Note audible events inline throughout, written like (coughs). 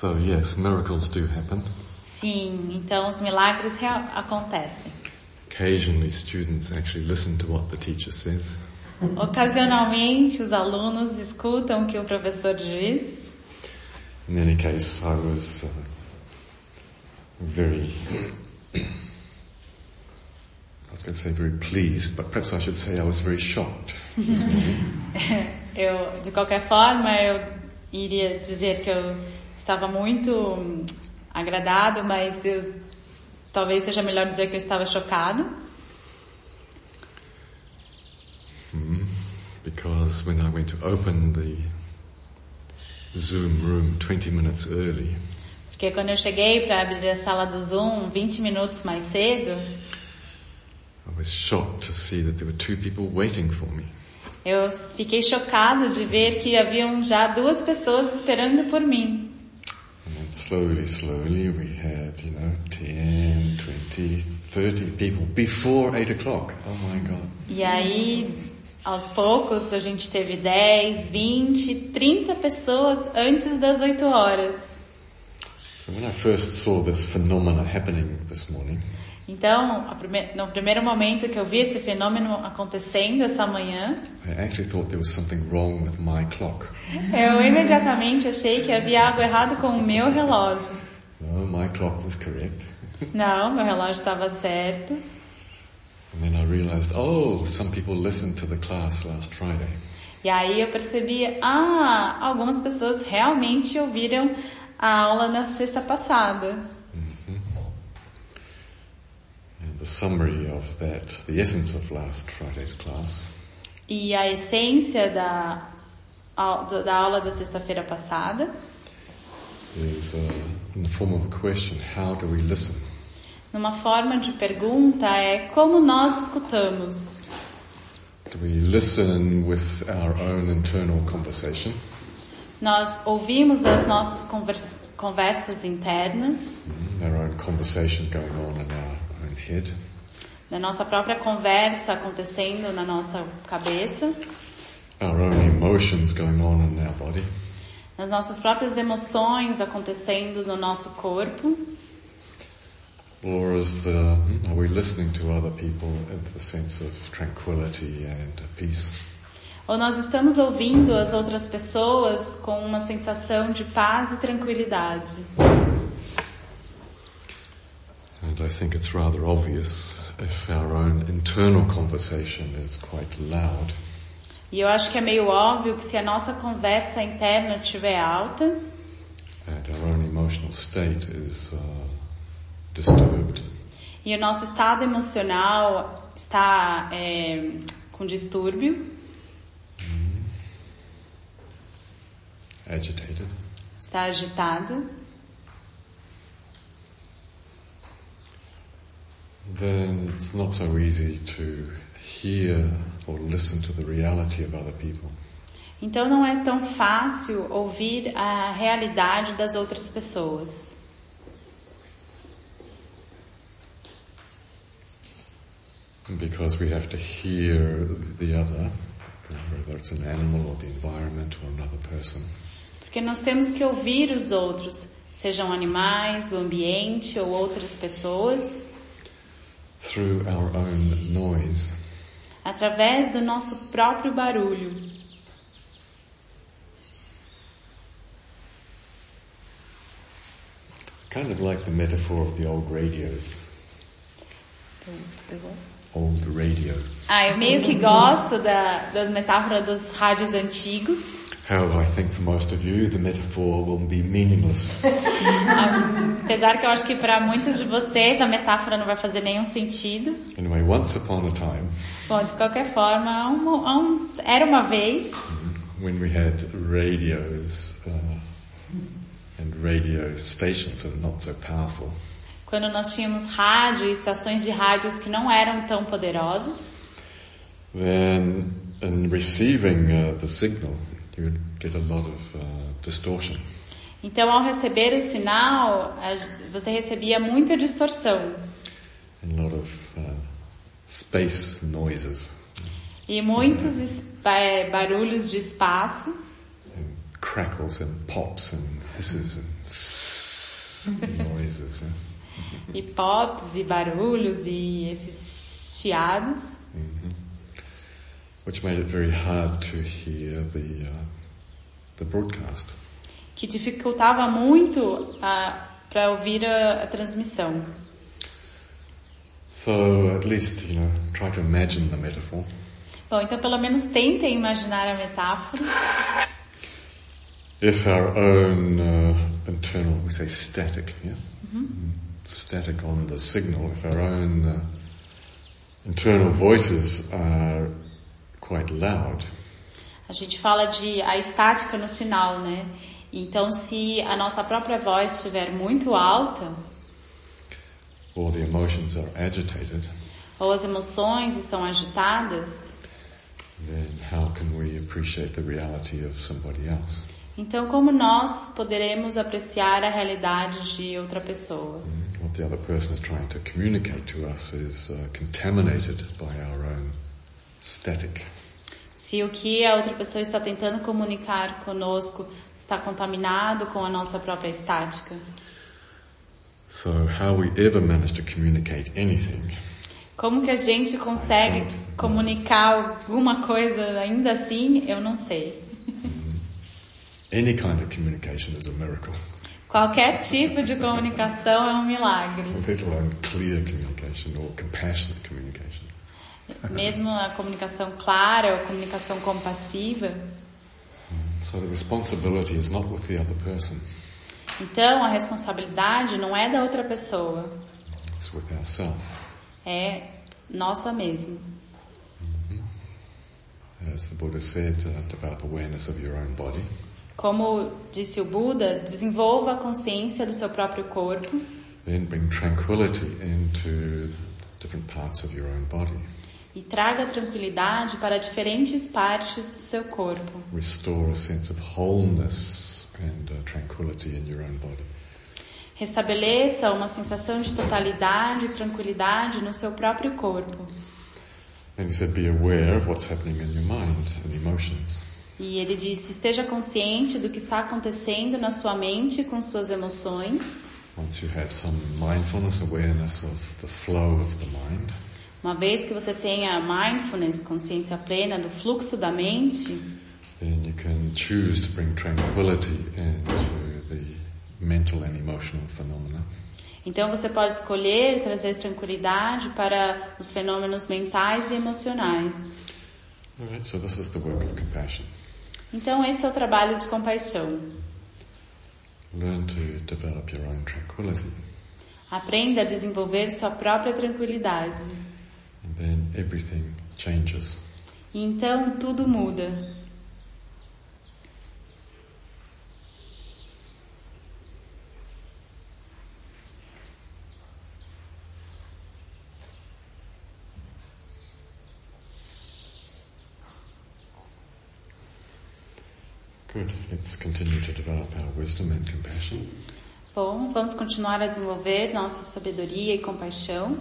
So yes, miracles do happen. Sim, então os milagres acontecem. Occasionally students actually listen to what the teacher says. Ocasionalmente os alunos escutam o que o professor diz. In any case, I was uh, very, (clears throat) I was going to say very pleased, but perhaps I should say I was very shocked this morning. (laughs) Eu, de qualquer forma, eu iria dizer que eu estava muito agradado, mas eu, talvez seja melhor dizer que eu estava chocado, because when I went to open the Zoom room 20 minutes early, porque quando eu cheguei para abrir a sala do Zoom 20 minutos mais cedo, I was shocked to see that there were two people waiting for me. eu fiquei chocado de ver que haviam já duas pessoas esperando por mim. And slowly, slowly we had, you know, 10, 20, 30 people before 8 o'clock. Oh my God. E aí, aos poucos, a gente teve 10, 20, 30 pessoas antes das 8 horas. So when I first saw this phenomena happening this morning, Então, prime- no primeiro momento que eu vi esse fenômeno acontecendo essa manhã, I actually thought there was something wrong with my clock. eu imediatamente achei que havia algo errado com o meu relógio. No, my clock was correct. (laughs) Não, meu relógio estava certo. And then I realized, oh, some people listened to the class last Friday. E aí eu percebi, ah, algumas pessoas realmente ouviram a aula na sexta passada. And the summary of that, the essence of last Friday's class, E a essência da, da aula da sexta-feira passada is uh, in the form of a question, how do we listen? numa forma de pergunta é como nós escutamos. Do we listen with our own internal conversation? Nós ouvimos as nossas convers- conversas internas, Mm, Our own conversation going on in our da nossa própria conversa acontecendo na nossa cabeça, Our own emotions going on in our body? nas nossas próprias emoções acontecendo no nosso corpo, Or is the, mm, are we listening to other people with the sense of tranquility and peace? ou nós estamos ouvindo as outras pessoas com uma sensação de paz e tranquilidade. And I think it's rather obvious if our own internal conversation is quite loud, E eu acho que é meio óbvio que se a nossa conversa interna estiver alta and our own emotional state is uh, disturbed, e o nosso estado emocional está é, com distúrbio, agitated, está agitado, then it's not so easy to hear or listen to the reality of other people. então não é tão fácil ouvir a realidade das outras pessoas. Because we have to hear the other, whether it's an animal or the environment or another person. Porque nós temos que ouvir os outros, sejam animais, o ambiente ou outras pessoas, through our own noise. através do nosso próprio barulho. Kind of like the metaphor of the old radios. Old radio. Ah, eu meio que gosto da, das metáforas dos rádios antigos. However, I think for most of you, the metaphor will be meaningless. (laughs) Apesar que eu acho que para muitos de vocês a metáfora não vai fazer nenhum sentido. Anyway, once upon a time, Bom, de qualquer forma, há um- há um- era uma vez (laughs) when we had radios uh, and radio stations that are not so powerful, quando nós tínhamos rádio e estações de rádios que não eram tão poderosas. then in receiving uh, the signal, you would get a lot of uh, distortion. Então, ao receber o sinal, você recebia muita distorção and a lot of uh, space noises, e muitos ba- barulhos de espaço, and crackles and pops and hisses and (laughs) noises. yeah. E pops e barulhos e esses chiados. Which made it very hard to hear the uh, the broadcast. que dificultava muito para ouvir a, a transmissão. So at least you know try to imagine the metaphor. Bom, então pelo menos tentem imaginar a metáfora. If our own uh, internal, we say static, yeah, Mm. static on the signal. If our own uh, internal voices are quite loud, A gente fala de a estática no sinal, né? Então se a nossa própria voz estiver muito alta, or the emotions are agitated, ou as emoções estão agitadas, then how can we appreciate the reality of somebody else? então como nós poderemos apreciar a realidade de outra pessoa? What the other person is trying to communicate to us is uh, contaminated by our own static. Se o que a outra pessoa está tentando comunicar conosco está contaminado com a nossa própria estática. So how we ever manage to communicate anything Como que a gente consegue comunicar alguma coisa ainda assim, eu não sei. (laughs) Any kind of communication is a miracle, Qualquer tipo de (laughs) comunicação é um milagre. let alone clear communication or compassionate communication. Mesmo a comunicação clara ou comunicação compassiva. So the responsibility is not with the other person, Então a responsabilidade não é da outra pessoa, it's with ourselves. é nossa mesmo. As the Buddha said, uh, develop awareness of your own body, Como disse o Buda, desenvolva a consciência do seu próprio corpo then bring tranquility into different parts of your own body. E traga tranquilidade para diferentes partes do seu corpo. Restore a sense of wholeness and uh, tranquility in your own body. Restabeleça uma sensação de totalidade e tranquilidade no seu próprio corpo. Then he said, be aware of what's happening in your mind and emotions. E ele disse: esteja consciente do que está acontecendo na sua mente com suas emoções. Once you have some mindfulness, awareness of the flow of the mind, Uma vez que você tenha mindfulness, consciência plena do fluxo da mente, then you can choose to bring tranquility into the mental and emotional phenomena. então você pode escolher trazer tranquilidade para os fenômenos mentais e emocionais. Alright, so this is the work of compassion. Então esse é o trabalho de compaixão. Learn to develop your own tranquility. Aprenda a desenvolver sua própria tranquilidade. Então tudo muda. Good. Let's continue to develop our wisdom and compassion. Bom, vamos continuar a desenvolver nossa sabedoria e compaixão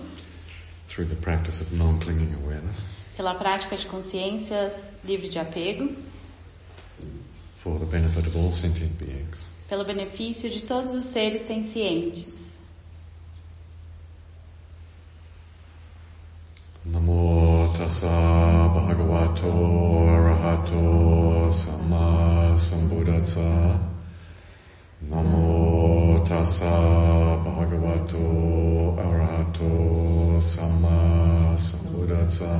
pela prática de consciências livre de apego, for the benefit of all sentient beings. pelo benefício de todos os seres sencientes. Namo tassa bhagavato arahato sama sambuddhassa. Namo tassa bhagavato arahato sama sambuddhassa.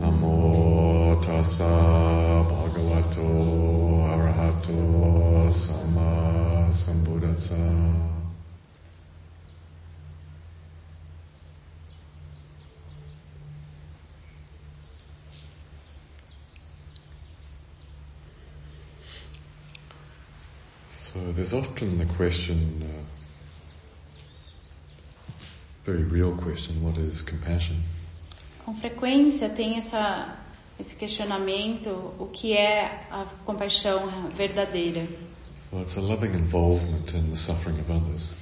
Namo tassa bhagavato arahato sama sambuddhassa. There's often the question, uh, very real question, what is compassion? Com frequência tem essa, esse questionamento, o que é a compaixão verdadeira? Well, it's a loving involvement in the suffering of others.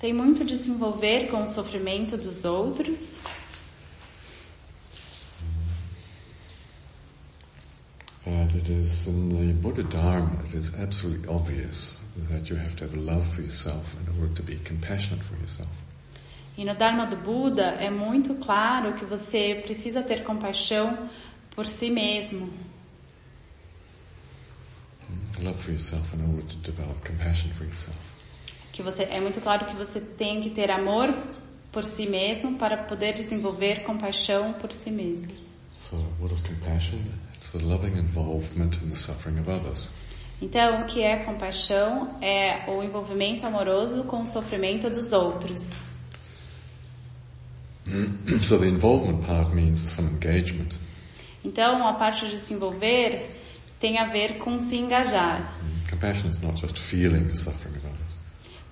Tem muito de se envolver com o sofrimento dos outros, And it is in the Buddha Dharma, it is absolutely obvious that you have to have love for yourself in order to be compassionate for yourself. E no Dharma do Buda é muito claro que você precisa ter compaixão por si mesmo. Love for yourself in order to develop compassion for yourself. Que você é muito claro que você tem que ter amor por si mesmo para poder desenvolver compaixão por si mesmo. So, what is compassion? It's the loving involvement in the suffering of others. Então, o que é compaixão é o envolvimento amoroso com o sofrimento dos outros. (clears throat) so, the involvement part means some engagement. Então, a parte de se envolver tem a ver com se engajar. Compassion is not just feeling the suffering of others.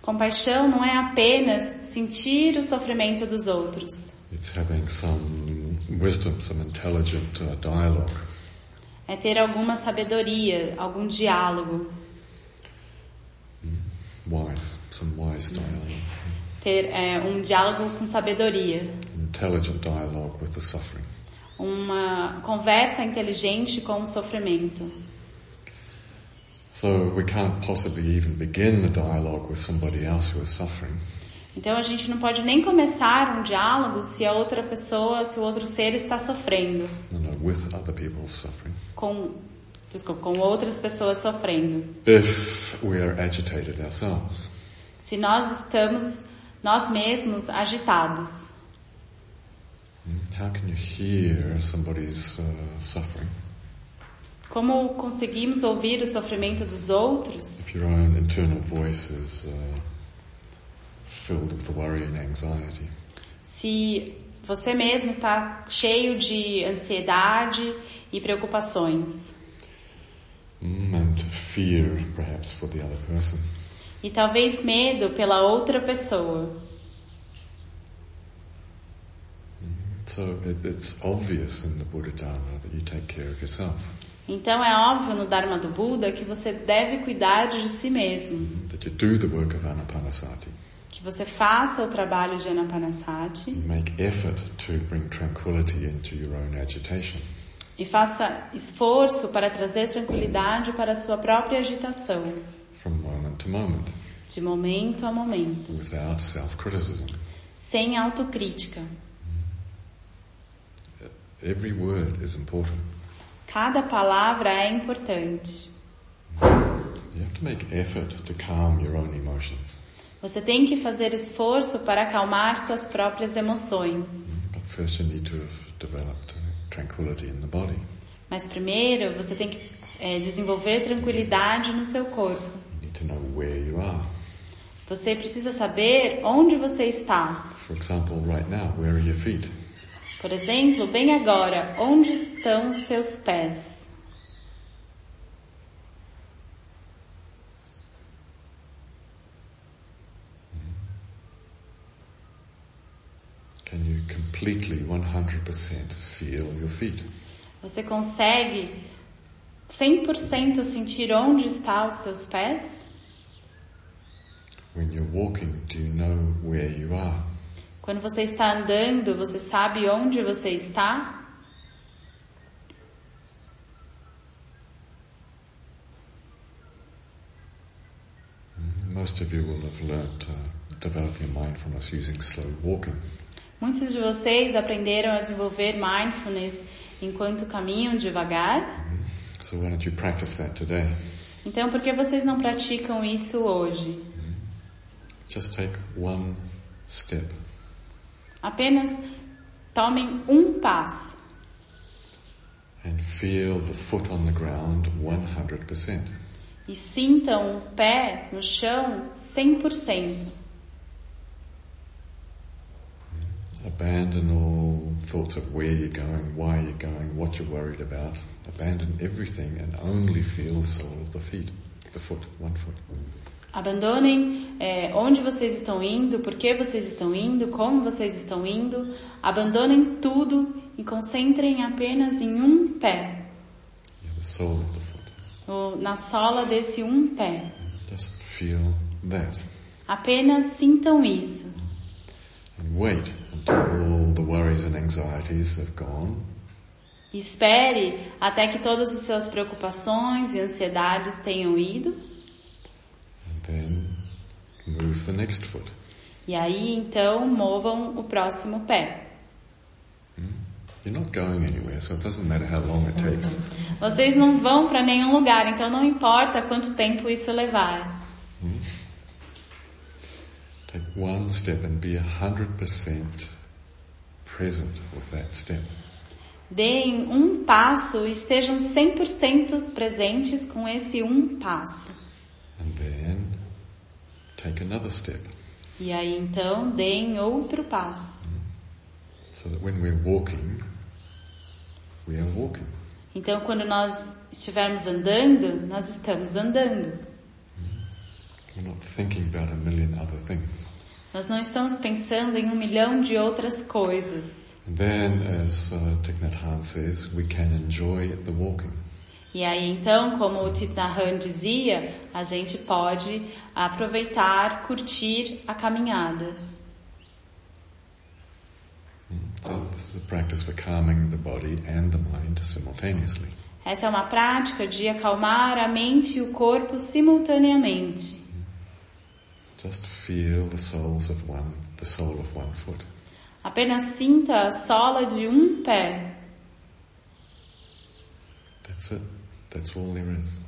Compaixão não é apenas sentir o sofrimento dos outros. It's having some wisdom, some intelligent uh, dialogue. É ter alguma sabedoria, algum diálogo. Wise, some wise dialogue. Ter é, um diálogo com sabedoria. Intelligent dialogue with the suffering. Uma conversa inteligente com o sofrimento. So we can't possibly even begin a dialogue with somebody else who is suffering. Então a gente não pode nem começar um diálogo se a outra pessoa, se o outro ser está sofrendo. You know, with other people's suffering. Com, desculpa, com outras pessoas sofrendo. If we are agitated ourselves. Se nós estamos, nós mesmos, agitados. How can you hear somebody's uh, suffering? Como conseguimos ouvir o sofrimento dos outros If your own internal voice is uh, filled with worry and anxiety. se você mesmo está cheio de ansiedade e preocupações? Mm, and fear, perhaps, for the other person. E talvez medo pela outra pessoa. So it, it's obvious in the Buddha Dharma that you take care of yourself, Então é óbvio no Dharma do Buda que você deve cuidar de si mesmo, that you do the work of anapanasati, que você faça o trabalho de Anapanasati make effort to bring tranquility into your own agitation. e faça esforço para trazer tranquilidade para a sua própria agitação, from moment to moment, de momento a momento, without self-criticism. sem autocrítica. Every word is important. Cada palavra é importante. You have to make effort to calm your own emotions. Você tem que fazer esforço para acalmar suas próprias emoções. But first you need to have developed tranquility in the body. Mas primeiro você tem que é, desenvolver tranquilidade no seu corpo. Você precisa saber onde você está. Example, right now, where are your feet? Por exemplo, bem agora, onde estão os seus pés? Can you completely 100% feel your feet? Você consegue 100% sentir onde estão os seus pés? When you're walking, do you know where you are? Quando você está andando, você sabe onde você está? Most of you will have learnt uh, developing mindfulness using slow walking. Muitos de vocês aprenderam a desenvolver mindfulness enquanto caminham devagar. So why don't you practice that today? Então, por que vocês não praticam isso hoje? Just take one step. Apenas tomem um passo and feel the foot on the ground 100%. e sintam o pé no chão 100%. Abandon all thoughts of where you're going, why you're going, what you're worried about. Abandon everything and only feel the sole of the feet, the foot, one foot. Abandonem é, onde vocês estão indo, por que vocês estão indo, como vocês estão indo. Abandonem tudo e concentrem apenas em um pé, Yeah, the sole of the foot. no- na sola desse um pé. Just feel that. Apenas sintam isso. And wait until all the worries and anxieties have gone. Espere até que todas as suas preocupações e ansiedades tenham ido. And then move the next foot. E aí então movam o próximo pé. You're not going anywhere, so it doesn't matter how long it takes. Vocês não vão para nenhum lugar, então não importa quanto tempo isso levar. Take one step and be 100% present with that step. Deem um passo e estejam 100% presentes com esse um passo. And then take another step. E aí então deem outro passo. So that when we're walking, we are walking. Então quando nós estivermos andando, nós estamos andando. We're not thinking about a million other things. Nós não estamos pensando em um milhão de outras coisas. Then, as uh, says, we can enjoy the walking. E aí então, como o Thich Nhat Hanh dizia, a gente pode aproveitar, curtir a caminhada. So this is a practice for calming the body and the mind simultaneously. Essa é uma prática de acalmar a mente e o corpo simultaneamente. Just feel the soles of one, the sole of one foot. Apenas sinta a sola de um pé. That's it. That's all there is.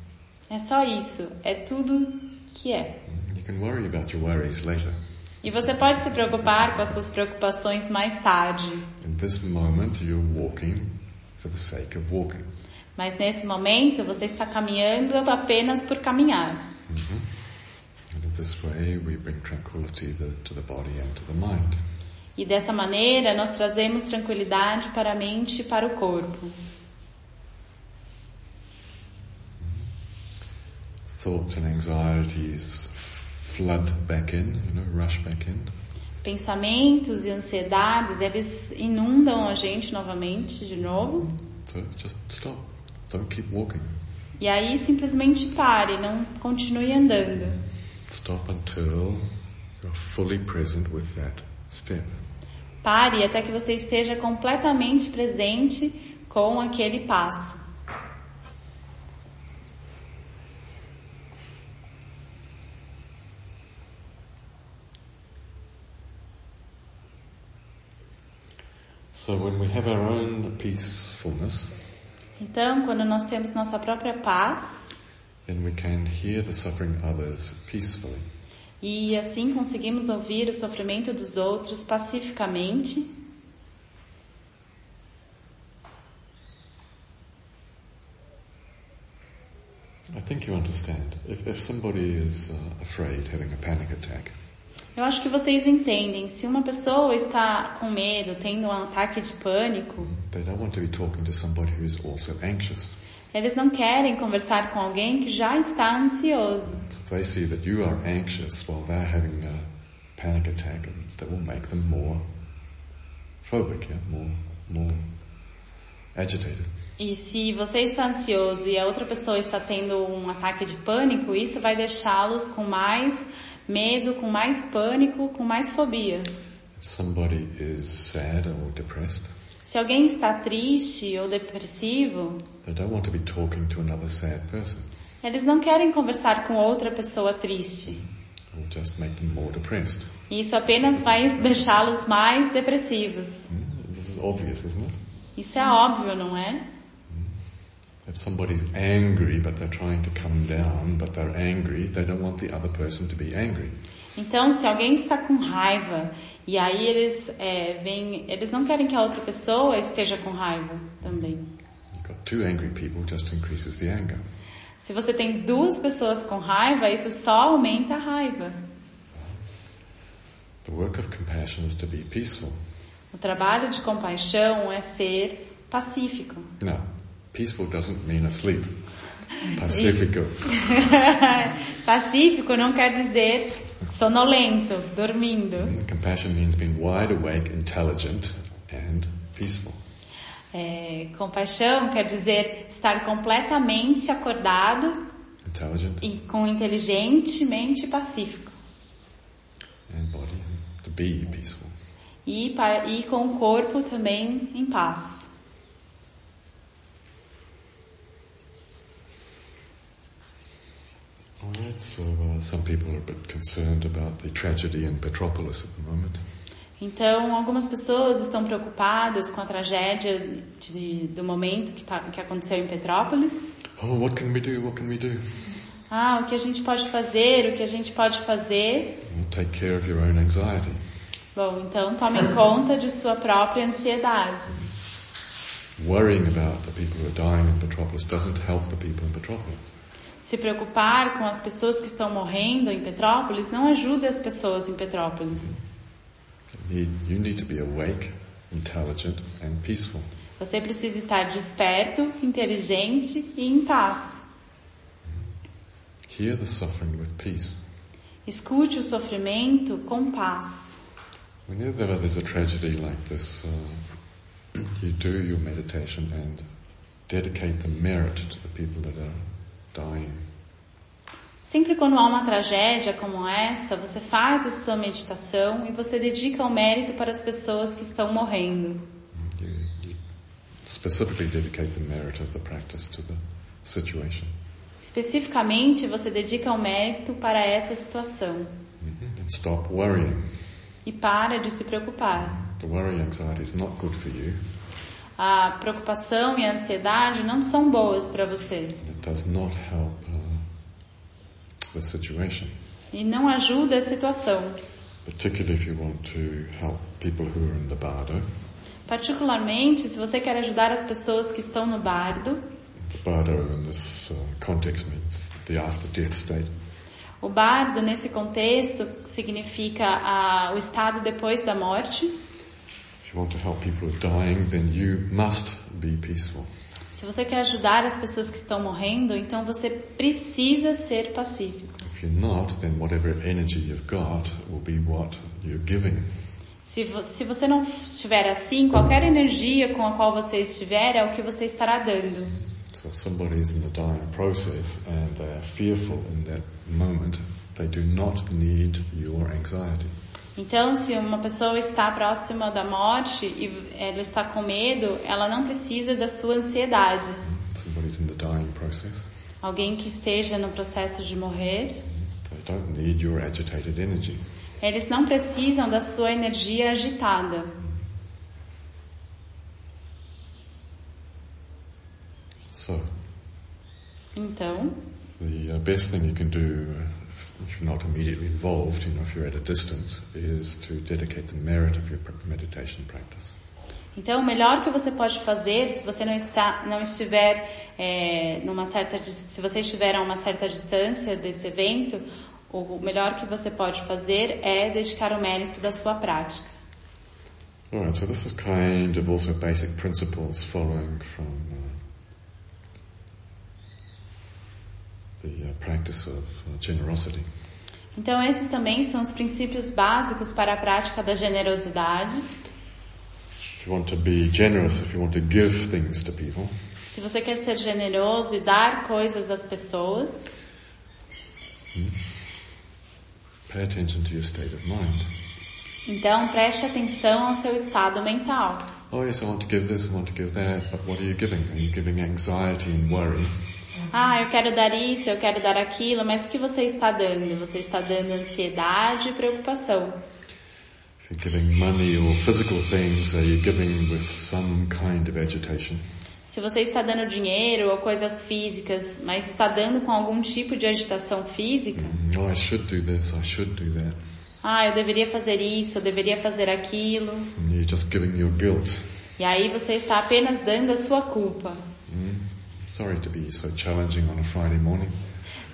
É só isso. É tudo que é. You can worry about your worries later. E você pode se preocupar com as suas preocupações mais tarde. In this moment, you're walking for the sake of walking. Mas nesse momento você está caminhando apenas por caminhar. And in E dessa maneira nós trazemos tranquilidade para a mente e para o corpo. Thoughts and anxieties flood back in, you know, rush back in. Pensamentos e ansiedades, eles inundam a gente novamente, de novo. So just stop. Don't keep walking. E aí simplesmente pare, não continue andando. Stop until you're fully present with that step. Pare até que você esteja completamente presente com aquele passo. So when we have our own peacefulness, Então, quando nós temos nossa própria paz then we can hear the suffering of others peacefully. e assim conseguimos ouvir o sofrimento dos outros pacificamente, I think you understand. If, if somebody is uh, afraid, having a panic attack, eu acho que vocês entendem. Se uma pessoa está com medo, tendo um ataque de pânico, they don't want to be talking to somebody who is also anxious. Eles não querem conversar com alguém que já está ansioso. So if they see that you are anxious while they're having a panic attack, that will make them more phobic, yeah? more, more agitated. E se você está ansioso e a outra pessoa está tendo um ataque de pânico, isso vai deixá-los com mais medo, com mais pânico, com mais fobia. If somebody is sad or depressed, Se alguém está triste ou depressivo, they don't want to be talking to another sad person. eles não querem conversar com outra pessoa triste. Just make them more depressed. Isso apenas vai deixá-los mais depressivos. Hmm? This is obvious, isn't it? Isso é óbvio, não é? If somebody's angry but they're trying to come down, but they're angry, they don't want the other person to be angry. Então, se alguém está com raiva e aí eles é, vêm, eles não querem que a outra pessoa esteja com raiva também. You've got two angry people, just increases the anger. Se você tem duas pessoas com raiva, isso só aumenta a raiva. The work of compassion is to be peaceful. O trabalho de compaixão é ser pacífico. Now, peaceful doesn't mean asleep. (laughs) Pacifico. (laughs) Pacífico não quer dizer sonolento, dormindo. Compassion means being wide awake, intelligent, and peaceful. É, compaixão quer dizer estar completamente acordado Intelligent e com inteligentemente pacífico. and body, to be peaceful. E, pa- e com o corpo também em paz. So uh, some people are a bit concerned about the tragedy in Petropolis at the moment. Então, algumas pessoas estão preocupadas com a tragédia de, do momento que, tá, que aconteceu em Petrópolis. Oh, what can we do? What can we do? Ah, o que a gente pode fazer? O que a gente pode fazer? Well, take care of your own anxiety. Bom, então tomem conta de sua própria ansiedade. Worrying about the people who are dying in Petropolis doesn't help the people in Petropolis. Se preocupar com as pessoas que estão morrendo em Petrópolis não ajuda as pessoas em Petrópolis. You need, to be awake, intelligent, and peaceful. Você precisa estar desperto, inteligente e em paz. Hear the suffering with peace. Escute o sofrimento com paz. Whenever there's a tragedy like this, uh, you do your meditation and dedicate the merit to the people that are. Sempre quando há uma tragédia como essa, você faz a sua meditação e você dedica o mérito para as pessoas que estão morrendo. You, you specifically dedicate the merit of the practice to the situation. Especificamente, você dedica o mérito para essa situação Mhm. And stop worrying. e para de se preocupar. The worry anxiety is not good for you. A preocupação e a ansiedade não são boas para você It does not help uh, the situation, e não ajuda a situação, particularly if you want to help people who are in the bardo. particularmente se você quer ajudar as pessoas que estão no bardo. The bardo in this uh, context means the after-death state. O bardo, nesse contexto, significa ah, o estado depois da morte. Se você quer ajudar as pessoas que estão morrendo, então você precisa ser pacífico. If you're not, then whatever energy you've got will be what you're giving. Se, vo se você não estiver assim, qualquer energia com a qual você estiver é o que você estará dando. So if somebody is in the dying process and they are fearful in that moment, they do not need your anxiety. Então, se uma pessoa está próxima da morte e ela está com medo, ela não precisa da sua ansiedade. Alguém que esteja no processo de morrer, eles não precisam da sua energia agitada. So Então, the uh, best thing you can do uh, if you're not immediately involved, you know, if you're at a distance, is to dedicate the merit of your meditation practice. Então, o melhor que você pode fazer, se você não está, não estiver é, numa certa, se você estiver a uma certa distância desse evento, o melhor que você pode fazer é dedicar o mérito da sua prática. Alright, so this is kind of also basic principles following from the uh, practice of uh, generosity. Então, esses também são os princípios básicos para a prática da generosidade. If you want to be generous, if you want to give things to people, Se você quer ser generoso e dar coisas às pessoas, pay attention to your state of mind. então preste atenção ao seu estado mental. Oh yes, I want to give this, I want to give that, but what are you giving? Are you giving anxiety and worry? Ah, eu quero dar isso, eu quero dar aquilo, mas o que você está dando? Você está dando ansiedade e preocupação. If you're giving money or physical things, are you giving with some kind of agitation? Se você está dando dinheiro ou coisas físicas, mas está dando com algum tipo de agitação física, Oh, I should do this, I should do that. ah, eu deveria fazer isso, eu deveria fazer aquilo, And you're just giving your guilt. e aí você está apenas dando a sua culpa. Sorry to be so challenging on a Friday morning,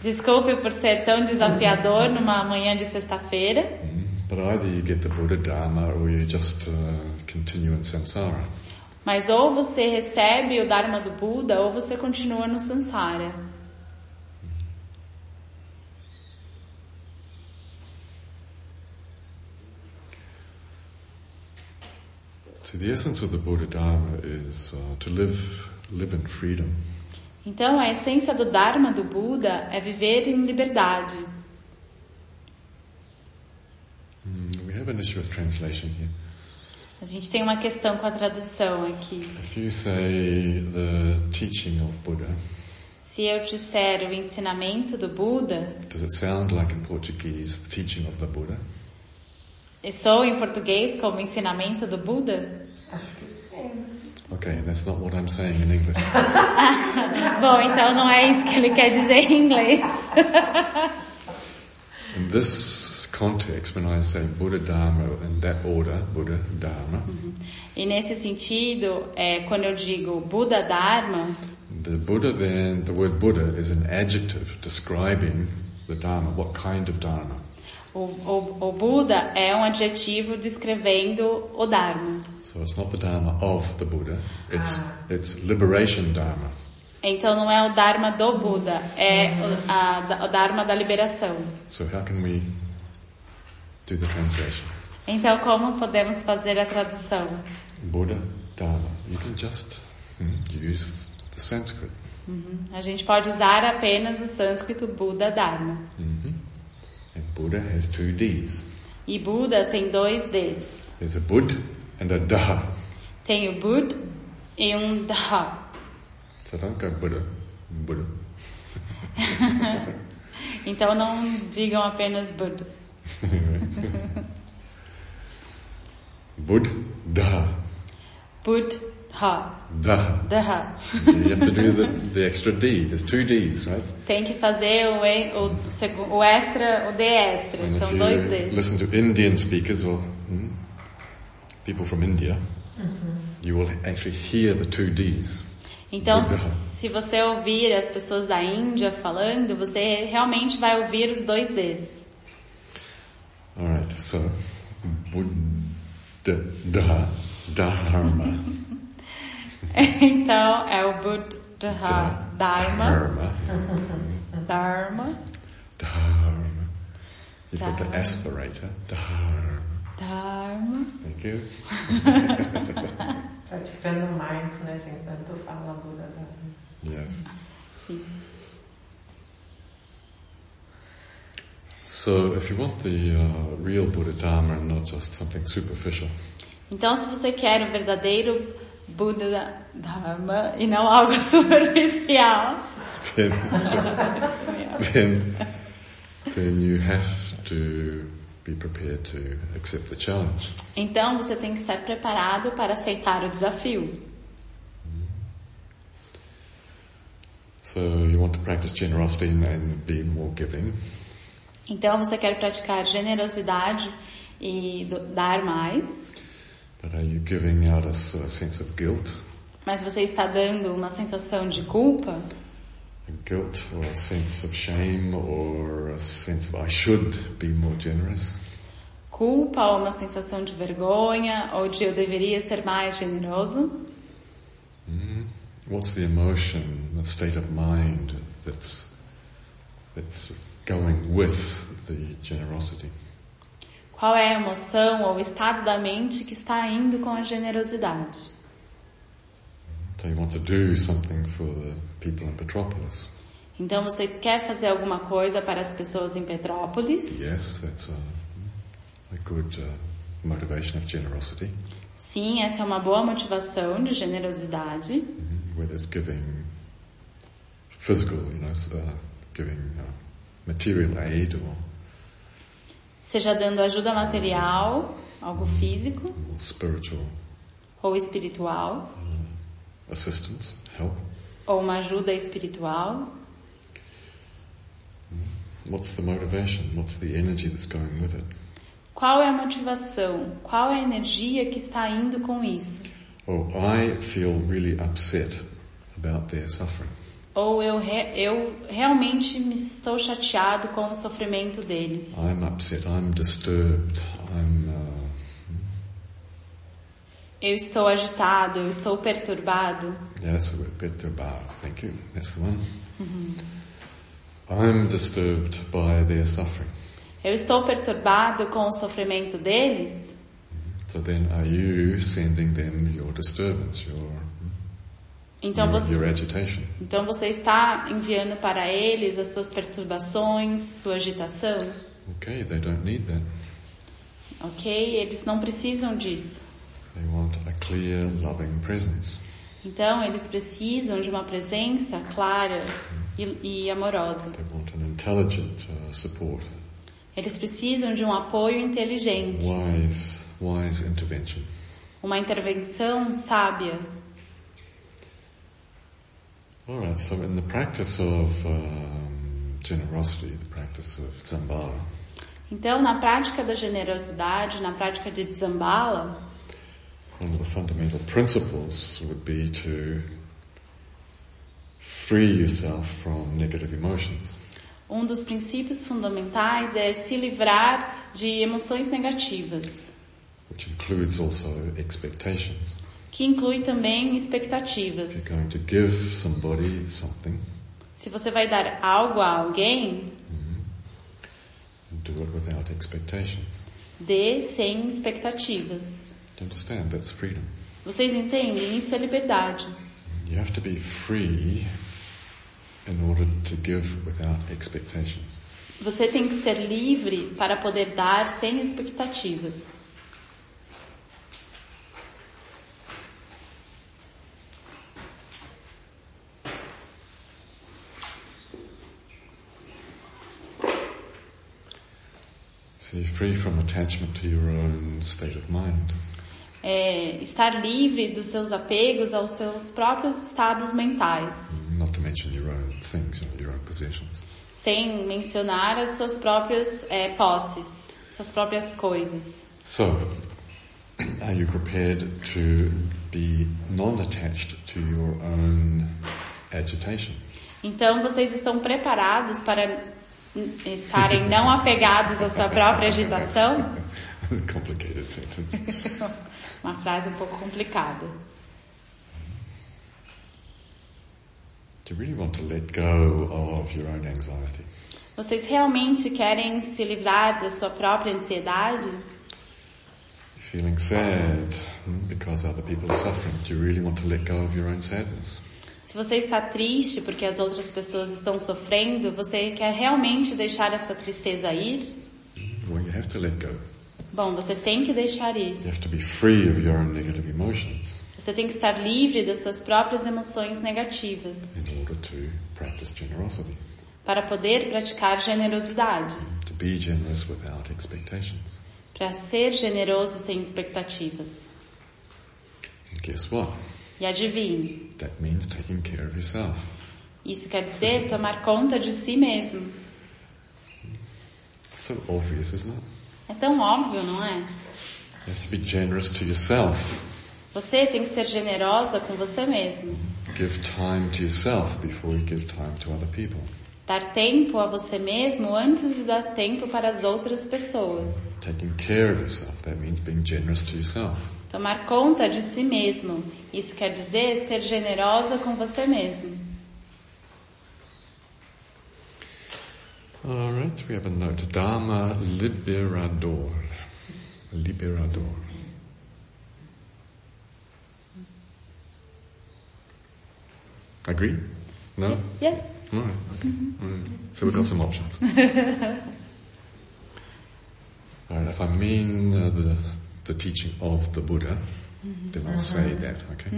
Desculpe por ser tão desafiador numa manhã de sexta-feira, but either you get the Buddha Dharma or you just uh, continue in samsara. mas ou você recebe o Dharma do Buda ou você continua no Sansara. See, the essence of the Buddha Dharma is uh, to live, live in freedom. Então, a essência do Dharma do Buda é viver em liberdade. Mm, we have an issue with translation here. A gente tem uma questão com a tradução aqui. If you say the teaching of Buddha, Se eu disser o ensinamento do Buda, does it sound like in Portuguese the teaching of the Buddha? e sou em português como ensinamento do Buda? Acho que sim. Okay, that's not what I'm saying in English. (laughs) Bom, então não é isso que ele quer dizer em inglês. (laughs) in this context, when I say Buddha Dharma in that order, Buddha Dharma, E nesse sentido, é, quando eu digo Buda Dharma, the Buddha then, the word Buddha is an adjective describing the Dharma. What kind of Dharma? O, o, o Buda é um adjetivo descrevendo o Dharma. So it's not the Dharma of the Buddha, it's, it's liberation Dharma. Então não é o Dharma do Buda, é o, a, o Dharma da liberação. So how can we do the translation? Então como podemos fazer a tradução? Buddha Dharma. You can just hmm, use the Sanskrit. A gente pode usar apenas o sânscrito Buda Dharma. And Buddha has two Ds. E Buda tem dois Ds. There's a Bud and a Daha. Tem o Bud e um Dha. Don't go Buddha, Buddha. (laughs) Então não digam apenas Buda. (laughs) Bud, Daha, Ha, Daha. Dha. You have to do the, the extra D. There's two Ds, right? Tem que fazer o, o, o extra, o D extra. And São dois Ds. listen to Indian speakers or hmm, people from India, you will actually hear the two Ds. Então, se você ouvir as pessoas da Índia falando, você realmente vai ouvir os dois Ds. Alright, so Buddha, Dharma, (laughs) (laughs) Então, é o Buddha, Dharma, Dharma, Dharma, Dharma. You've got the Dharma. aspirator, Dharma. Dharma. Thank you. (laughs) Praticando mindfulness enquanto fala Buda Dharma. Yes. Sim. So if you want the uh, real Buddha Dharma and not just something superficial, Então, se você quer o verdadeiro Buda Dharma e não algo (laughs) superficial, then, then, then you have to be prepared to accept the challenge. então você tem que estar preparado para aceitar o desafio. So you want to practice generosity and, be more giving. Então você quer praticar generosidade e dar mais, But are you giving out a, a sense of guilt? mas você está dando uma sensação de culpa, A guilt or a sense of shame or a sense of I should be more generous? culpa ou uma sensação de vergonha ou de eu deveria ser mais generoso? What's the emotion, the state of mind that's, that's going with the generosity? Qual é a emoção ou o estado da mente que está indo com a generosidade? So you want to do something for the people in Petropolis. Então você quer fazer alguma coisa para as pessoas em Petrópolis? Yes, that's a, a good uh, motivation of generosity. Sim, essa é uma boa motivação de generosidade. Mhm. Whether it's giving physical, you know, uh, giving uh, material aid or, Seja dando ajuda material, algo físico spiritual ou espiritual, assistance, help. ou uma ajuda espiritual. What's the motivation? What's the energy that's going with it? Qual é a motivação? Qual é a energia que está indo com isso? Oh, I feel really upset about their suffering. Ou eu, re- eu realmente me estou chateado com o sofrimento deles. I'm upset. I'm disturbed. I'm. Uh, Eu estou agitado, eu estou perturbado. word. Perturbado. Thank you. That's the one. I'm disturbed by their suffering. Eu estou perturbado com o sofrimento deles. So then, are you sending them your disturbance, your Então você, então você está enviando para eles as suas perturbações, sua agitação. Okay, they don't need that. Ok? Eles não precisam disso. They want a clear, loving presence. Então eles precisam de uma presença clara, e, e amorosa. They want an intelligent uh, support, Eles precisam de um apoio inteligente, wise, wise intervention. uma intervenção sábia. All right. So in the practice of um, generosity, the practice of Zambala, Então, na prática da generosidade, na prática de Dzambala, one of the fundamental principles would be to free yourself from negative emotions. um dos princípios fundamentais é se livrar de emoções negativas, which includes also expectations. Que inclui também expectativas. you're going to give somebody something, Se você vai dar algo a alguém, do it without expectations. dê sem expectativas. Do you understand? That's freedom. Vocês entendem? Isso é liberdade. You have to be free in order to give without expectations. Você tem que ser livre para poder dar sem expectativas. You're free from attachment to your own state of mind. É estar livre dos seus apegos aos seus próprios estados mentais, Not to mention your own things, you know, your own possessions. sem mencionar as suas próprias é, posses, suas próprias coisas. So, (clears throat) are you prepared to be non-attached to your own agitation? Então vocês estão preparados para estarem não apegados à sua própria agitação? (laughs) Complicated sentence. (laughs) Uma frase um pouco complicada. Do you really want to let go of your own anxiety? Vocês realmente querem se livrar da sua própria ansiedade? Feeling sad hmm, because other people are suffering. Do you really want to let go of your own sadness? Se você está triste porque as outras pessoas estão sofrendo, você quer realmente deixar essa tristeza ir? Well, you have to let go. Bom, você tem que deixar ir. You have to be free of your own negative emotions Você tem que estar livre das suas próprias emoções negativas in order to practice generosity. para poder praticar generosidade, To be generous without expectations. para ser generoso sem expectativas. And guess what? E adivinhe, That means taking care of yourself. isso quer dizer tomar conta de si mesmo. So obvious, isn't it? É tão óbvio, não é? You have to be generous to yourself. Você tem que ser generosa com você mesmo. Give time to yourself before you give time to other people. Dar tempo a você mesmo antes de dar tempo para as outras pessoas. Taking care of yourself, that means being generous to yourself. Tomar conta de si mesmo. Isso quer dizer ser generosa com você mesmo. Alright, we have a note. Dharma liberador. Liberador. Agree? No? Yes. Alright, okay. Alright. So we've got some options. (laughs) Alright, if I mean uh, the, the teaching of the Buddha, then I'll say that, okay?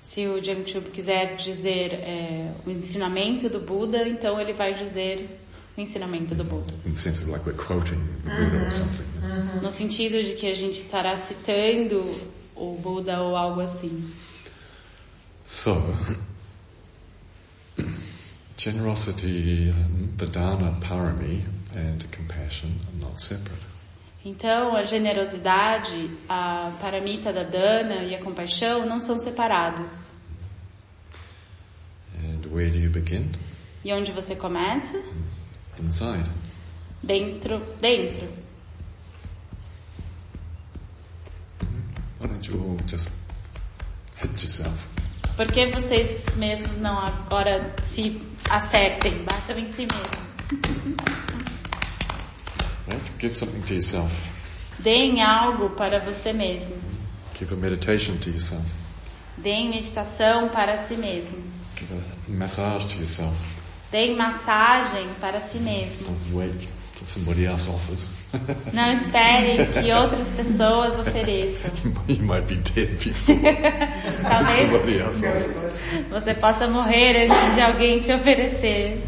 Se o Jiangchub quiser dizer é, o ensinamento do Buda, então ele vai dizer o ensinamento do Buda. Like Buddha. No sentido de que a gente estará citando o Buda ou algo assim. So, (coughs) generosity, the dana parami, and compassion are not separate. Então, a generosidade, a paramita da dana e a compaixão não são separados. And where do you begin? E onde você começa? Inside. Dentro, dentro. Why don't you all just hit yourself? Por que vocês mesmos não agora se acertem, batam em si mesmos? (laughs) Give something to yourself. Deem algo para você mesmo. Give a meditation to yourself. Deem meditação para si mesmo. Give a massage to yourself. Deem massagem para si mesmo. A wake somebody else offers. (laughs) Não espere que outras pessoas ofereçam. (laughs) you might be dead before (laughs) somebody else offers. você possa morrer antes de alguém te oferecer.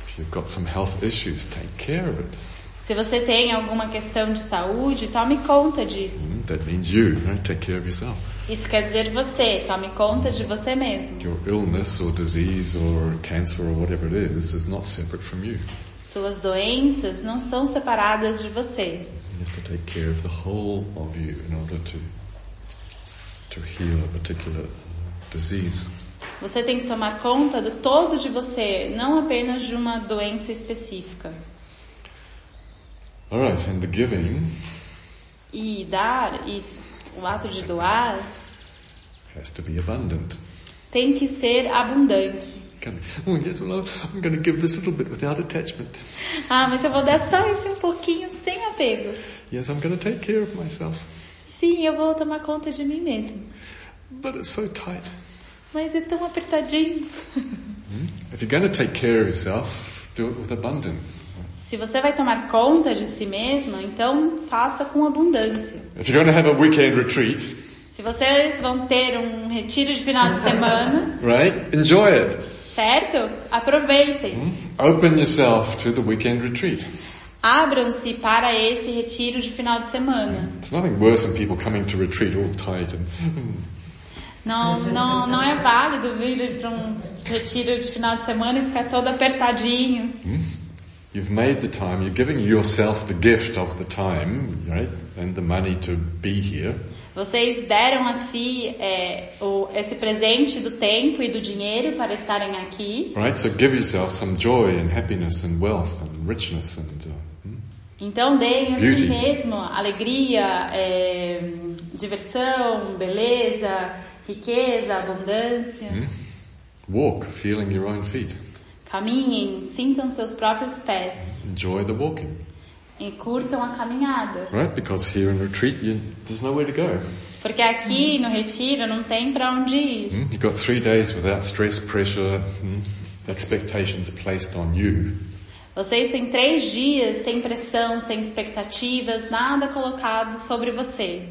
If you've got some health issues, take care of it. Se você tem alguma questão de saúde, tome conta disso. Mm, That means you, right? Take care of yourself. Isso quer dizer você, tome conta de você mesmo. Your illness or disease or cancer or whatever it is is not separate from you. Suas doenças não são separadas de vocês. You have to take care of the whole of you in order to to heal a particular disease. Você tem que tomar conta do todo de você, não apenas de uma doença específica. All right, and the giving E dar, e o ato de doar, has to be abundant. tem que ser abundante. Oh yes, well I'm going to give this little bit without attachment. Ah, mas eu vou dar só esse um pouquinho sem apego. Yes, I'm going to take care of myself, Sim, eu vou tomar conta de mim mesmo. but it's so tight. Mas é tão apertadinho. If you're going to take care of yourself, do it with abundance. Se você vai tomar conta de si mesmo, então faça com abundância. If you're going to have a weekend retreat, Se vocês vão ter um retiro de final de semana, (laughs) right? Enjoy it. certo? Aproveitem. Open yourself to the weekend retreat. Abram-se para esse retiro de final de semana. It's nothing worse than people coming to retreat all tight and Não, não, não é válido vir para um retiro de final de semana e ficar todo apertadinho. You've made the time, you're giving yourself the gift of the time, right? And the money to be here. Vocês deram a si é, o, esse presente do tempo e do dinheiro para estarem aqui. Right? So give yourself some joy and happiness and wealth and richness and, uh, hmm? Então deem a si mesmo alegria, é, diversão, beleza, riqueza, abundância. walk, feeling your own feet. Caminhem, sintam seus próprios pés Enjoy the walking, e curtam a caminhada. right? Because here in retreat, you, there's nowhere to go. Porque aqui no retiro não tem para onde ir. Hmm? You've got three days without stress, pressure, hmm? expectations placed on you. Vocês têm três dias sem pressão, sem expectativas, nada colocado sobre você.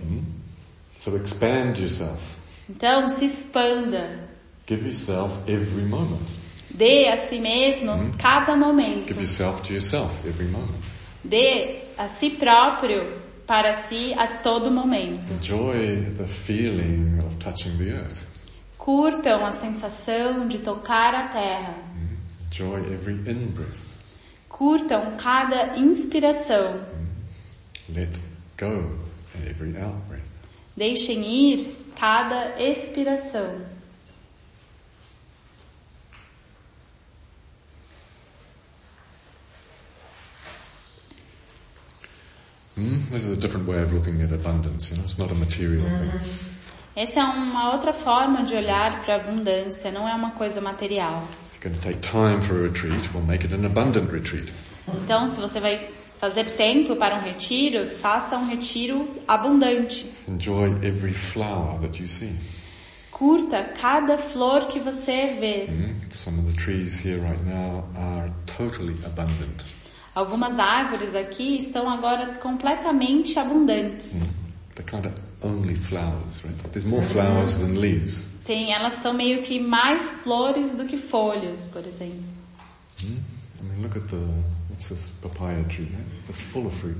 So expand yourself. Então se expanda. Give yourself every moment. Dê a si mesmo cada momento. Give yourself to yourself every moment. Dê a si próprio para si a todo momento. Enjoy the feeling of touching the earth. Curtam a sensação de tocar a terra. Enjoy every in-breath. Curtam cada inspiração. Let go at every out-breath. Deixem ir cada expiração. This is a different way of looking at abundance, you know, it's not a material thing. Essa é uma outra forma de olhar para a abundância, não é uma coisa material. If you're going to take time for a retreat, we'll make it an abundant retreat. Então, se você vai fazer tempo para um retiro, faça um retiro abundante. Enjoy every flower that you see. Curta cada flor que você vê. Hmm? Some of the trees here right now are totally abundant. Algumas árvores aqui estão agora completamente abundantes. They're kind of only flowers, right? There's more flowers than leaves. Tem, elas estão meio que mais flores do que folhas, por exemplo. I mean, look at the, what's this papaya tree, right? It's full of fruit.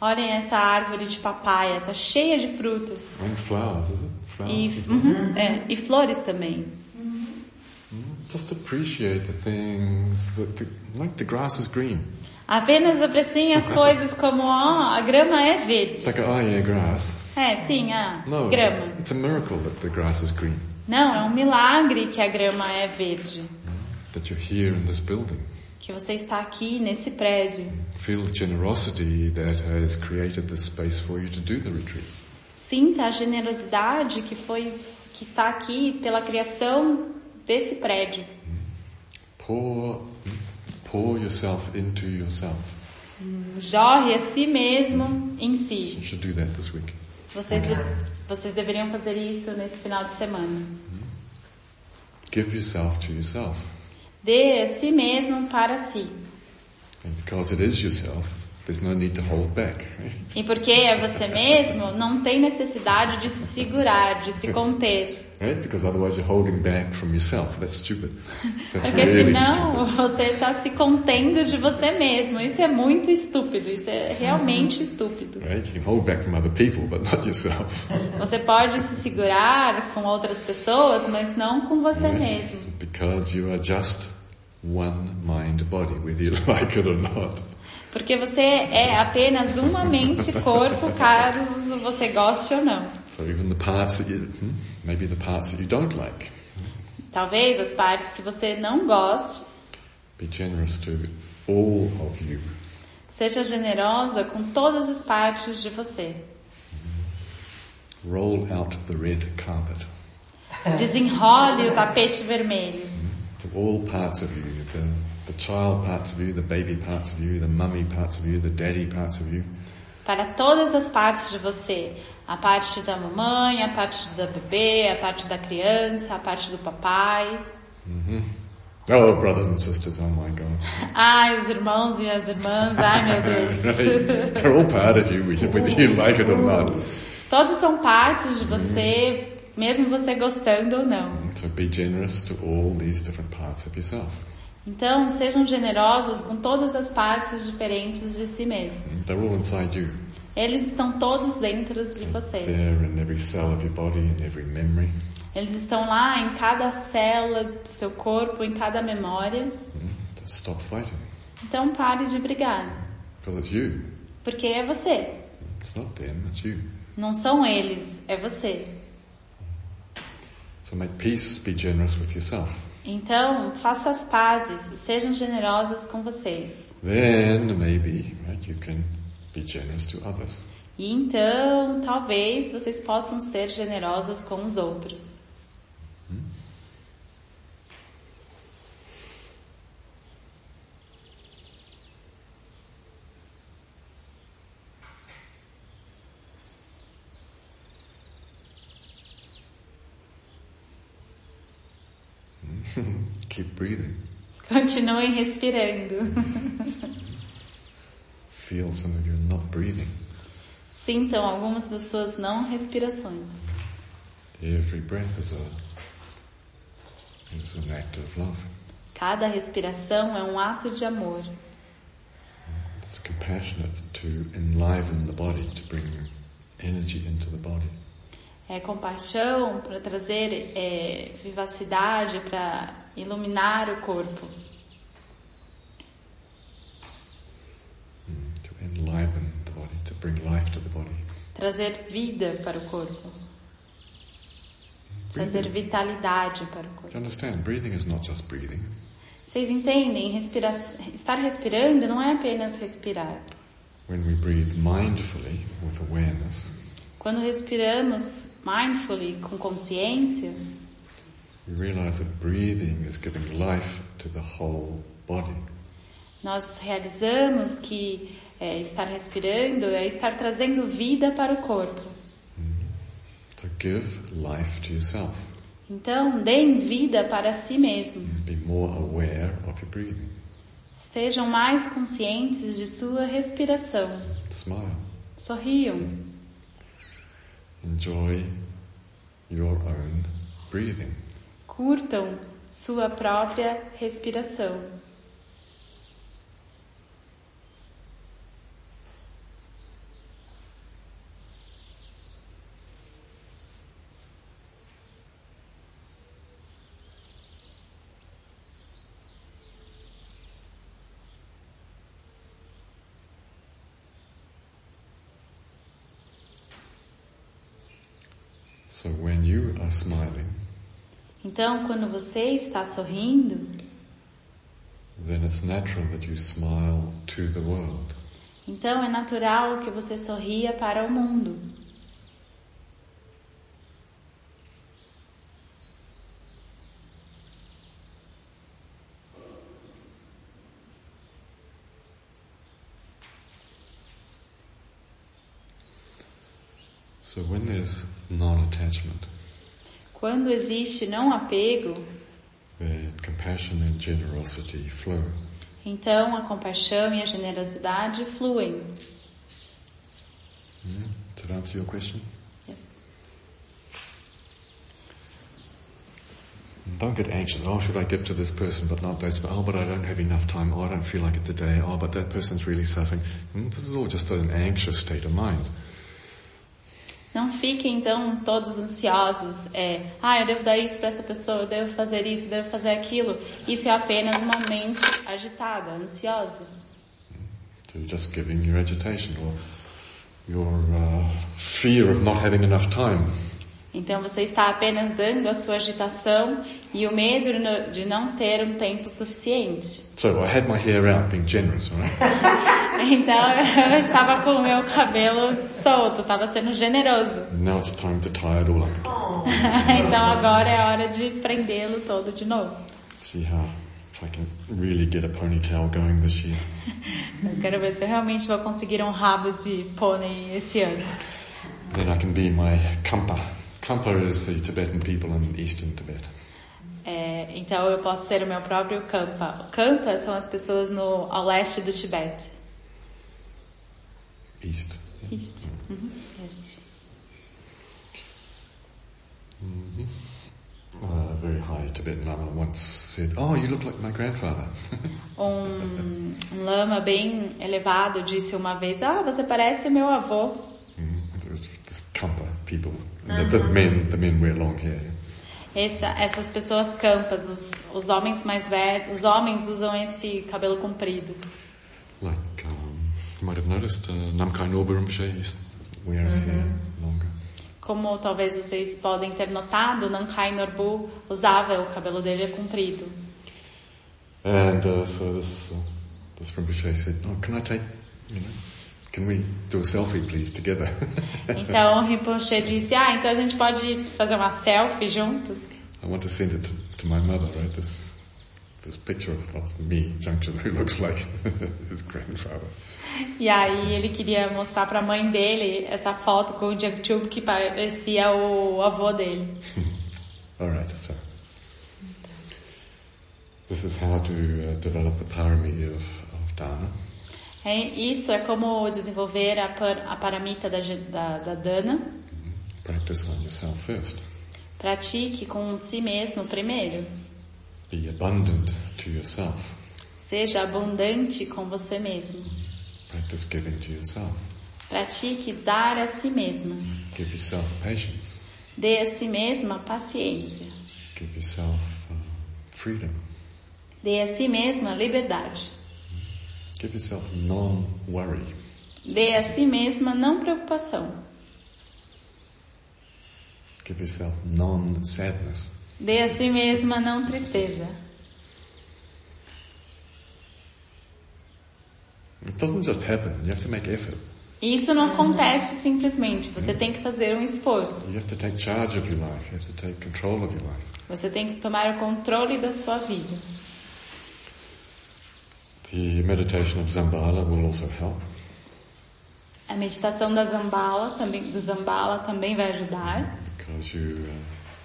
Olhem essa árvore de papaya, tá cheia de frutas. And flowers, is it? Flowers E, well? uhum, é, e flores também. Just appreciate the things that, the, like the grass is green. Apenas apreciem as coisas como, ó, a grama é It's verde. like, oh yeah, grass. É, sim, ah, No, it's grama. a, it's a miracle that the grass is green. Não, é um milagre que a grama é verde. That you're here in this building. Que você está aqui nesse prédio. Feel the generosity that has created this space for you to do the retreat. Sinta a generosidade que foi, que está aqui pela criação desse prédio. Pour, pour yourself into yourself. Jorre a si mesmo em si. You should do that this week. Vocês, de- vocês deveriam fazer isso nesse final de semana. Give yourself to yourself. Dê a si mesmo para si. And because it is yourself, there's no need to hold back. Right? E porque é você mesmo, não tem necessidade de se segurar, de se conter. Right? Because otherwise you're holding back from yourself. That's stupid. (laughs) That's Porque really senão stupid. você está se contendo de você mesmo. Isso é muito estúpido, isso é realmente estúpido. Right? You can hold back from other people, but not yourself. (laughs) Você pode se segurar com outras pessoas, mas não com você mesmo. Because you are just one mind body, whether you (laughs) like it or not. Porque você é apenas uma mente, corpo, caso você goste ou não. So even the parts that you, hmm, maybe the parts that you don't like, Talvez as partes que você não goste, be generous to all of you. seja generosa com todas as partes de você. Roll out the red carpet Desenrole o tapete vermelho. To all parts of you, the, the child parts of you, the baby parts of you, the mummy parts of you, the daddy parts of you. Para todas as partes de você. A parte da mamãe, a parte da bebê, a parte da criança, a parte do papai. Oh, brothers and sisters, oh my God. (laughs) Ai, os irmãos e as irmãs, ai meu (laughs) Deus. They're all part of you, whether you like it or not. Todos são partes de você, mesmo você gostando ou não. So be generous to all these different parts of yourself. Então, sejam generosos com todas as partes diferentes de si mesmo. They're all inside you. Eles estão todos dentro de você. They're in every cell of your body, in every memory. Eles estão lá em cada célula do seu corpo, em cada memória. So stop fighting. Então, pare de brigar. Because it's you. Porque é você. It's not them, it's you. Não são eles, é você. So make peace, be generous with yourself. Então, faça as pazes, sejam generosas com vocês. Then maybe, right, you can be generous to others. E então, talvez vocês possam ser generosas com os outros. Keep breathing. Continuem respirando. (laughs) Feel some of not breathing. Sintam algumas das suas não respirações. Every breath is a is an act of love. Cada respiração é um ato de amor. It's compassionate to enliven the body, to bring energy into the body. É compaixão para trazer é, vivacidade, para iluminar o corpo. To enliven the body, to bring life to the body. Trazer vida para o corpo. Trazer vitalidade para o corpo. you understand? Breathing is not just breathing. Vocês entendem? Respira estar respirando não é apenas respirar. When we breathe mindfully with awareness, Quando respiramos mindfully, com consciência, we realize that breathing is giving life to the whole body. nós realizamos que é, estar respirando é estar trazendo vida para o corpo. So give life to yourself. Então, deem vida para si mesmo. Be more aware of your breathing. Sejam mais conscientes de sua respiração. Smile. Sorriam. Enjoy your own breathing. Curtam sua própria respiração. So when you are smiling, Então, quando você está sorrindo, then it's natural that you smile to the world. então é natural que você sorria para o mundo. So when there's non-attachment, Quando existe não apego, then compassion and generosity flow. Então a compaixão e a generosidade fluem. Mm. Did that answer your question? Yes. Don't get anxious. Oh, should I give to this person, but not this? Oh, but I don't have enough time. Oh, I don't feel like it today. Oh, but that person's really suffering. Mm, This is all just an anxious state of mind. Não fiquem então todos ansiosos. É, ah, eu devo dar isso para essa pessoa, eu devo fazer isso, eu devo fazer aquilo. Isso é apenas uma mente agitada, ansiosa. So just giving your agitation or your uh, fear of not having enough time. Então você está apenas dando a sua agitação e o medo de não ter um tempo suficiente. So I had my hair out, being generous, all right? (laughs) Então eu estava com o meu cabelo solto, estava sendo generoso. now it's time to tie it all up again. (laughs) Então agora é hora de prendê-lo todo de novo. See how if I can really get a ponytail going this year. (laughs) Eu quero ver se eu realmente vou conseguir um rabo de pônei esse ano. Then I can be my kampa. Kampa is the Tibetan people in eastern Tibet. É, então eu posso ser o meu próprio Kampa. Kampa são as pessoas no, ao leste do Tibete. East. Isso. Uhum. Este. A very high Tibetan Lama once said, "Oh, you look like my grandfather." (laughs) Um, um lama bem elevado disse uma vez, ah, você parece meu avô. Mm, there was this kampa people. And the, the men, the men wear long hair. Essa, essas pessoas campas, os, os homens mais velhos, os homens usam esse cabelo comprido. Like um, you might have noticed, uh, Namkai Norbu Rinpoche used to wear his hair longer. Como talvez vocês podem ter notado, Nankai Norbu usava o cabelo dele comprido. And uh, so this uh, this Rinpoche said, "Oh, can I take, you know, can we do a selfie, please, together?" (laughs) Então o Rinpoche disse, ah, então a gente pode fazer uma selfie juntos? I want to send it to, to my mother, right? This this picture of, me, Jungchen, who (laughs) looks like (laughs) his grandfather. E aí ele queria mostrar pra mãe dele essa foto com o Jagchub que parecia o avô dele. All right, so this is how to uh, develop the parami of, of dana. É, isso é como desenvolver a, par- a paramita da, da, da Dana. Practice on yourself first. Pratique com si mesmo primeiro. Be abundant to yourself. Seja abundante com você mesmo. Practice giving to yourself. Pratique dar a si mesma. Give yourself patience. Dê a si mesma paciência. Give yourself uh, freedom. Dê a si mesma liberdade. Give yourself non-worry. Dê a si mesma não preocupação. Give yourself non-sadness. Dê a si mesma não tristeza. It doesn't just happen. You have to make effort. Isso não acontece simplesmente. Você tem que fazer um esforço. You have to take charge of your life. You have to take control of your life. Você tem que tomar o controle da sua vida. The meditation of Zambala will also help. A meditação da Zambala também, do Zambala também vai ajudar. because you uh,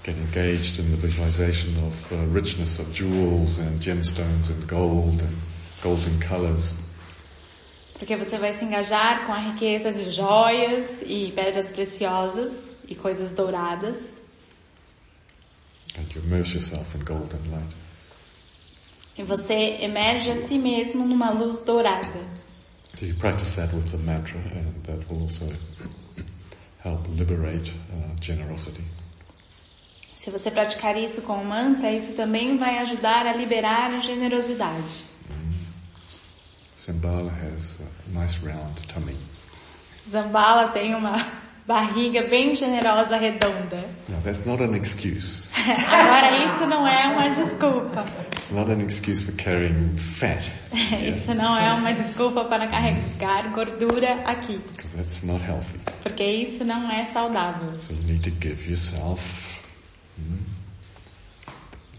get engaged in the visualization of uh, richness of jewels and gemstones and gold and golden colors. Porque você vai se engajar com a riqueza de joias e pedras preciosas e coisas douradas. And you immerse yourself in golden light. E você emerge a si mesmo numa luz dourada. So you practice that with the mantra and that will also help liberate uh, generosity. Se você praticar isso com o mantra, isso também vai ajudar a liberar a generosidade. Simbala has a nice round tummy. Zambala tem uma barriga bem generosa, redonda. Now that's not an excuse. (laughs) Agora, isso não é uma desculpa. It's not an excuse for carrying fat. (laughs) Isso não é uma desculpa para carregar gordura aqui. That's not healthy. Porque isso não é saudável. So you need to give yourself hmm,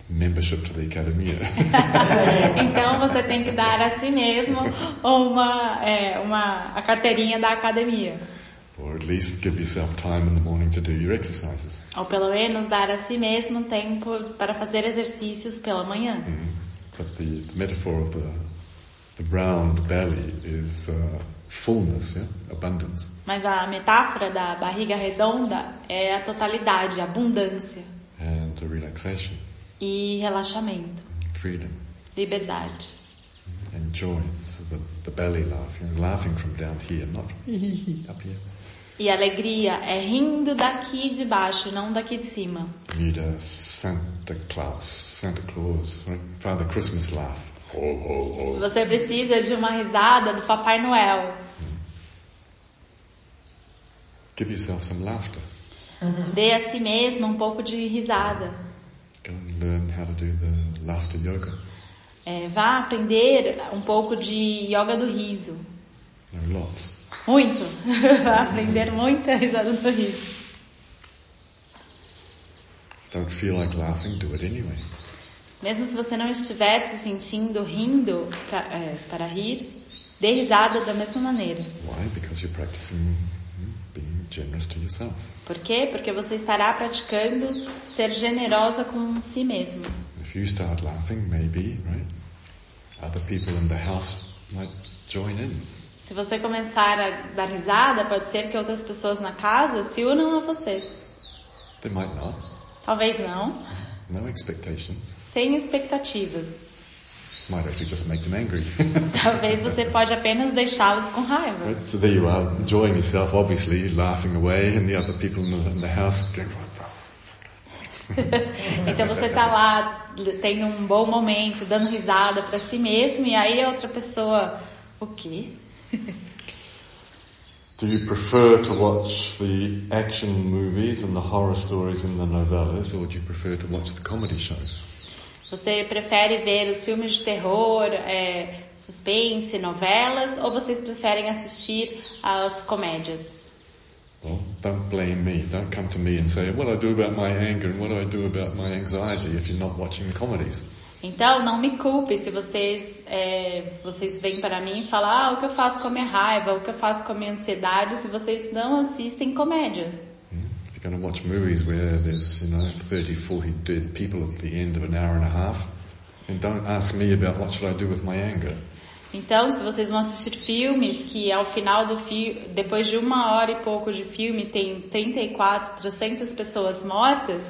membership to the academia. (laughs) Então você tem que dar a si mesmo uma, é, uma, a carteirinha da academia. Or at least give yourself time in the morning to do your exercises. Ou pelo menos dar a si mesmo tempo para fazer exercícios pela manhã. But the, the metaphor of the The round belly is uh, fullness, yeah? abundance. Mas a metáfora da barriga redonda é a totalidade, a abundância and a relaxation, e relaxamento, freedom, liberdade. and joy. So the, the belly laugh, you know, laughing from down here, not (laughs) up here. E alegria é rindo daqui de baixo, não daqui de cima. You need a Santa Claus, Santa Claus? Father Christmas laugh. Ho, ho, ho. Você precisa de uma risada do Papai Noel. Give yourself some laughter. Dê a si mesmo um pouco de risada. Go and learn how to do the laughter yoga. É, vá aprender um pouco de yoga do riso. There are lots. Muito. (laughs) Aprender muito a risada do riso. Don't feel like laughing, do it anyway. Mesmo se você não estiver se sentindo rindo pra, é, para rir, dê risada da mesma maneira. Why? Because you're practicing hmm, being generous to yourself. Por quê? Porque você estará praticando ser generosa com si mesmo. If you start laughing, maybe, right? Other people in the house might join in. Se você começar a dar risada, pode ser que outras pessoas na casa se unam a você. They might not. Talvez não, No expectations. sem expectativas. Might actually just make them angry. (laughs) Talvez você pode apenas deixá-los com raiva. right? So there you are, enjoying yourself, obviously, laughing away, and the other people in the, in the house going, what the (laughs) Então você tá lá tendo um bom momento, dando risada para si mesmo, e aí a outra pessoa, o quê? (laughs) Do you prefer to watch the action movies and the horror stories in the novellas, or do you prefer to watch the comedy shows? Você prefere ver os filmes de terror, é, suspense, novelas, ou vocês preferem assistir às comédias? Well, don't blame me. Don't come to me and say, what do I do about my anger and what do I do about my anxiety if you're not watching the comedies. Então, não me culpe se vocês, é, vocês vêm para mim e falam, ah, o que eu faço com a minha raiva, o que eu faço com a minha ansiedade, se vocês não assistem comédias. Hmm? If you're going to watch movies where there's, you know, 30, 40 dead people at the end of an hour and a half, then don't ask me about what should I do with my anger. Então, se vocês vão assistir filmes que ao final do filme, depois de uma hora e pouco de filme, tem 34, 300 pessoas mortas,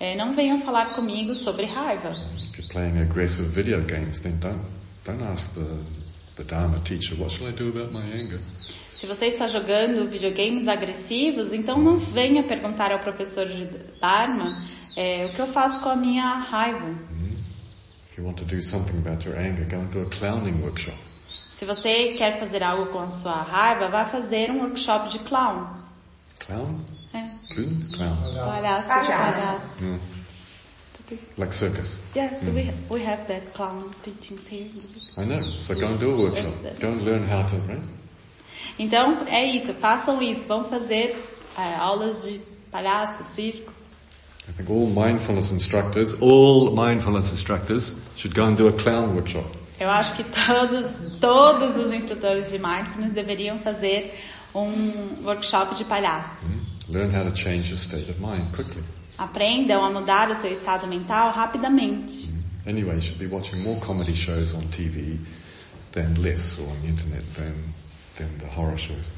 é, não venham falar comigo sobre raiva. If you're playing aggressive video games, then don't, don't ask the, the Dharma teacher, what I do about my anger? Se você está jogando videogames agressivos, então não venha perguntar ao professor de Dharma é, o que eu faço com a minha raiva. If you want to do something about your anger, go and do a clowning workshop. Se você quer fazer algo com a sua raiva, vá fazer um workshop de clown. Clown? Palhaço palhaço. Yeah. Like circus. Yeah, do we, we have that clown teachings here. I know. So go and do a workshop. Go and learn how to, right? Então, é isso, façam isso, vão fazer é, aulas de palhaço, circo. I think all mindfulness instructors, all mindfulness instructors should go and do a clown workshop. Eu acho que todos, todos os instrutores de mindfulness deveriam fazer um workshop de palhaço. Learn how to change your state of mind quickly. Aprendam a mudar o seu estado mental rapidamente. Anyway, you should be watching more comedy shows on TV than less, or on the internet than, than the horror shows.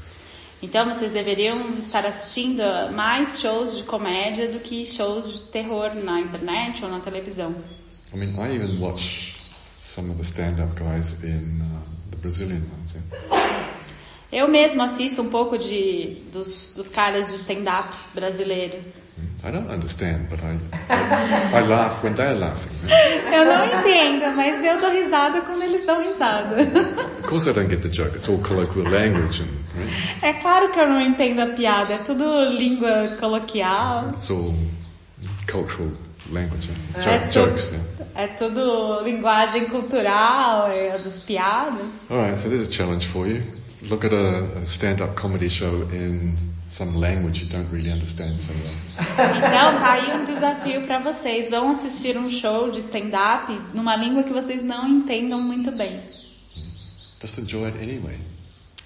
Então vocês deveriam estar assistindo mais shows de comédia do que shows de terror na internet ou na televisão. I mean, I even watch some of the stand-up guys in uh, the Brazilian ones. Yeah? Eu mesmo assisto um pouco de dos, dos caras de stand-up brasileiros. I don't understand, but I, I, laugh when they're laughing. yeah? Eu não entendo, mas eu dou risada quando eles dão risada. Of course I don't get the joke. It's all colloquial language and right? É claro que eu não entendo a piada, é tudo língua coloquial, it's all cultural language. Yeah? É jokes. Yeah? é tudo linguagem cultural, é dos piadas. All right, so there's a challenge for you. Look at a, a stand-up comedy show in some language you don't really understand so well. Então tá aí um desafio para vocês. Vão assistir um show de stand-up numa língua que vocês não entendam muito bem. Just enjoy it anyway.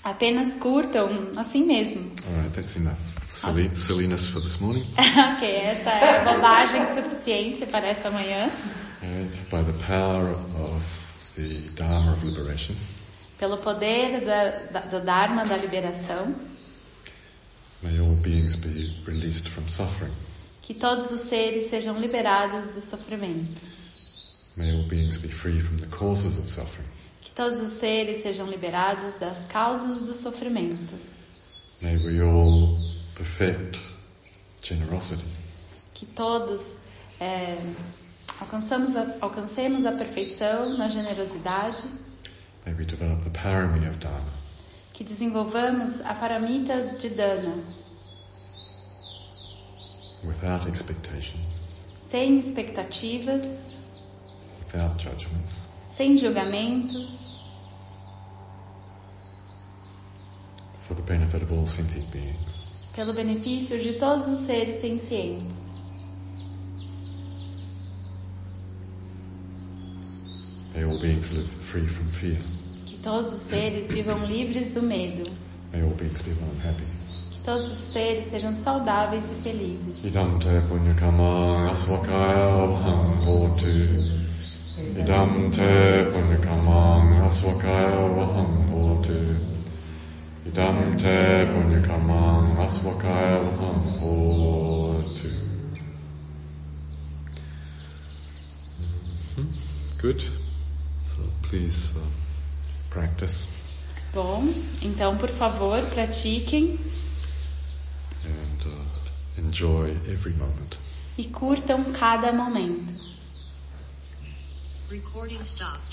Apenas curtam assim mesmo. All right, that's enough silly, silliness for this morning. (laughs) ok, essa é bobagem suficiente para essa manhã. Right, by the power of the Dharma of liberation, Pelo poder da, da, do Dharma da liberação, may all beings be released from suffering. que todos os seres sejam liberados do sofrimento. May all beings be free from the causes of suffering. Que todos os seres sejam liberados das causas do sofrimento. May we all perfect generosity. Que todos é, alcançamos a, alcancemos a perfeição na generosidade. May we develop the parami of Dharma. Que desenvolvamos a paramita de Dana, without expectations, sem expectativas, without judgments, sem julgamentos, for the benefit of all sentient beings. pelo benefício de todos os seres sencientes. May all beings live free from fear. Que todos os seres vivam livres do medo. May all beings be well and happy. Que todos os seres sejam saudáveis e felizes. Idam te punyakama aswakaya vaham hotu. Idam te punyakama aswakaya vaham hotu. Idam te punyakama aswakaya vaham hotu. Mhm. Good. Please uh, practice Bom, então por favor pratiquem and uh, enjoy every moment. e curtam cada momento. Recording stopped.